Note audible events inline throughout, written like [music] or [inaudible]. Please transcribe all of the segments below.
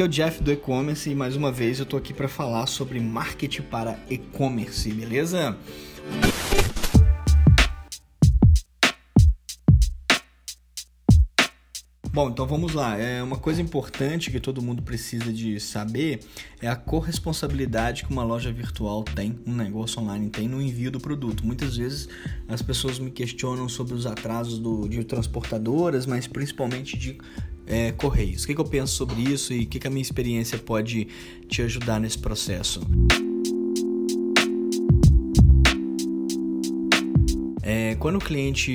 Aqui é o Jeff do e-commerce e mais uma vez eu tô aqui para falar sobre marketing para e-commerce, beleza? Bom, então vamos lá. É uma coisa importante que todo mundo precisa de saber é a corresponsabilidade que uma loja virtual tem, um negócio online tem no envio do produto. Muitas vezes as pessoas me questionam sobre os atrasos do, de transportadoras, mas principalmente de é, correios. O que, que, eu penso sobre isso e o que, que a minha experiência pode te ajudar nesse processo? É, quando o cliente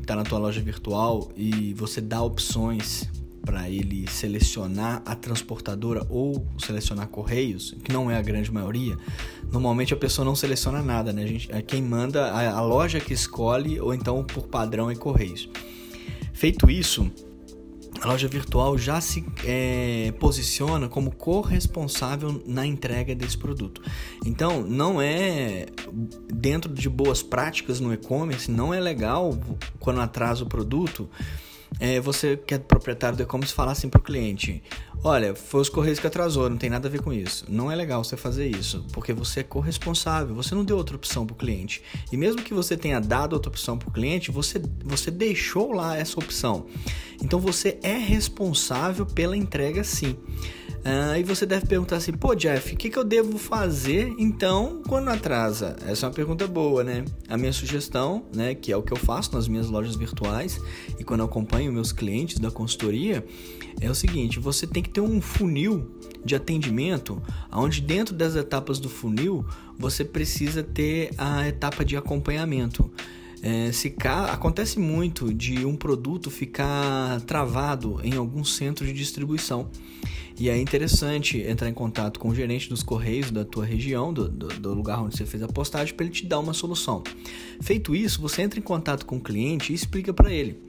está na tua loja virtual e você dá opções para ele selecionar a transportadora ou selecionar correios, que não é a grande maioria, normalmente a pessoa não seleciona nada, né? A gente, é quem manda a, a loja que escolhe ou então por padrão é correios. Feito isso, a loja virtual já se é, posiciona como corresponsável na entrega desse produto. Então, não é dentro de boas práticas no e-commerce, não é legal quando atrasa o produto é, você que é proprietário do e-commerce falar assim para o cliente: olha, foi os correios que atrasou, não tem nada a ver com isso. Não é legal você fazer isso, porque você é corresponsável, você não deu outra opção para o cliente. E mesmo que você tenha dado outra opção para o cliente, você, você deixou lá essa opção. Então você é responsável pela entrega sim. Aí uh, você deve perguntar assim, pô Jeff, o que, que eu devo fazer então quando atrasa? Essa é uma pergunta boa, né? A minha sugestão, né, que é o que eu faço nas minhas lojas virtuais e quando eu acompanho meus clientes da consultoria, é o seguinte, você tem que ter um funil de atendimento, onde dentro das etapas do funil você precisa ter a etapa de acompanhamento. É, se ca... Acontece muito de um produto ficar travado em algum centro de distribuição. E é interessante entrar em contato com o gerente dos correios da tua região, do, do, do lugar onde você fez a postagem, para ele te dar uma solução. Feito isso, você entra em contato com o cliente e explica para ele: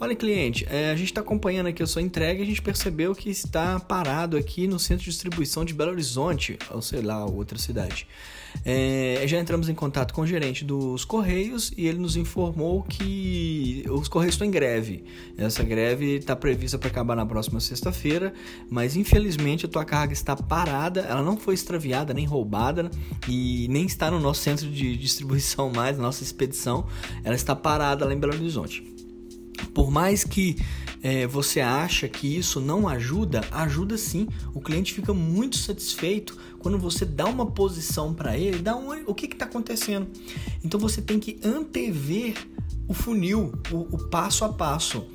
Olha, cliente, é, a gente está acompanhando aqui a sua entrega e a gente percebeu que está parado aqui no centro de distribuição de Belo Horizonte, ou sei lá, outra cidade. É, já entramos em contato com o gerente dos Correios e ele nos informou que os Correios estão em greve. Essa greve está prevista para acabar na próxima sexta-feira, mas infelizmente a tua carga está parada, ela não foi extraviada nem roubada e nem está no nosso centro de distribuição mais, na nossa expedição, ela está parada lá em Belo Horizonte. Por mais que é, você acha que isso não ajuda, ajuda sim. O cliente fica muito satisfeito quando você dá uma posição para ele, dá um, o que está acontecendo. Então você tem que antever o funil, o, o passo a passo.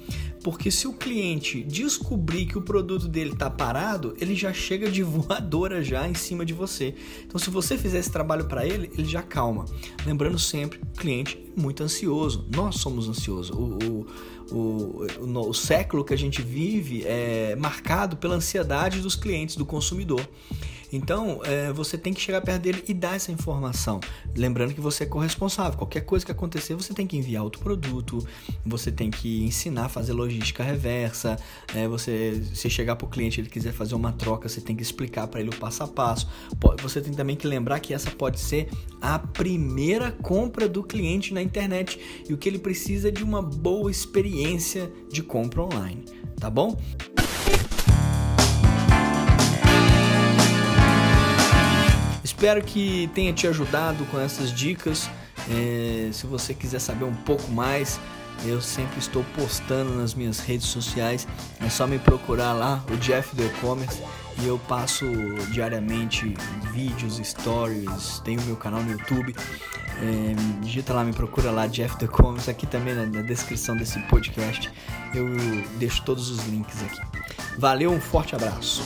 Porque se o cliente descobrir que o produto dele está parado, ele já chega de [laughs] voadora já em cima de você. Então, se você fizer esse trabalho para ele, ele já calma. Lembrando sempre, o cliente é muito ansioso. Nós somos ansiosos. O, o, o, o, o século que a gente vive é marcado pela ansiedade dos clientes, do consumidor. Então, é, você tem que chegar perto dele e dar essa informação. Lembrando que você é corresponsável. Qualquer coisa que acontecer, você tem que enviar outro produto, você tem que ensinar a fazer logística reversa. É, você, se chegar para o cliente ele quiser fazer uma troca, você tem que explicar para ele o passo a passo. Você tem também que lembrar que essa pode ser a primeira compra do cliente na internet e o que ele precisa é de uma boa experiência de compra online. Tá bom? Espero que tenha te ajudado com essas dicas. É, se você quiser saber um pouco mais, eu sempre estou postando nas minhas redes sociais. É só me procurar lá, o Jeff do E-Commerce, e eu passo diariamente vídeos, stories. Tenho meu canal no YouTube. É, digita lá, me procura lá, Jeff do E-Commerce. Aqui também na, na descrição desse podcast eu deixo todos os links aqui. Valeu, um forte abraço.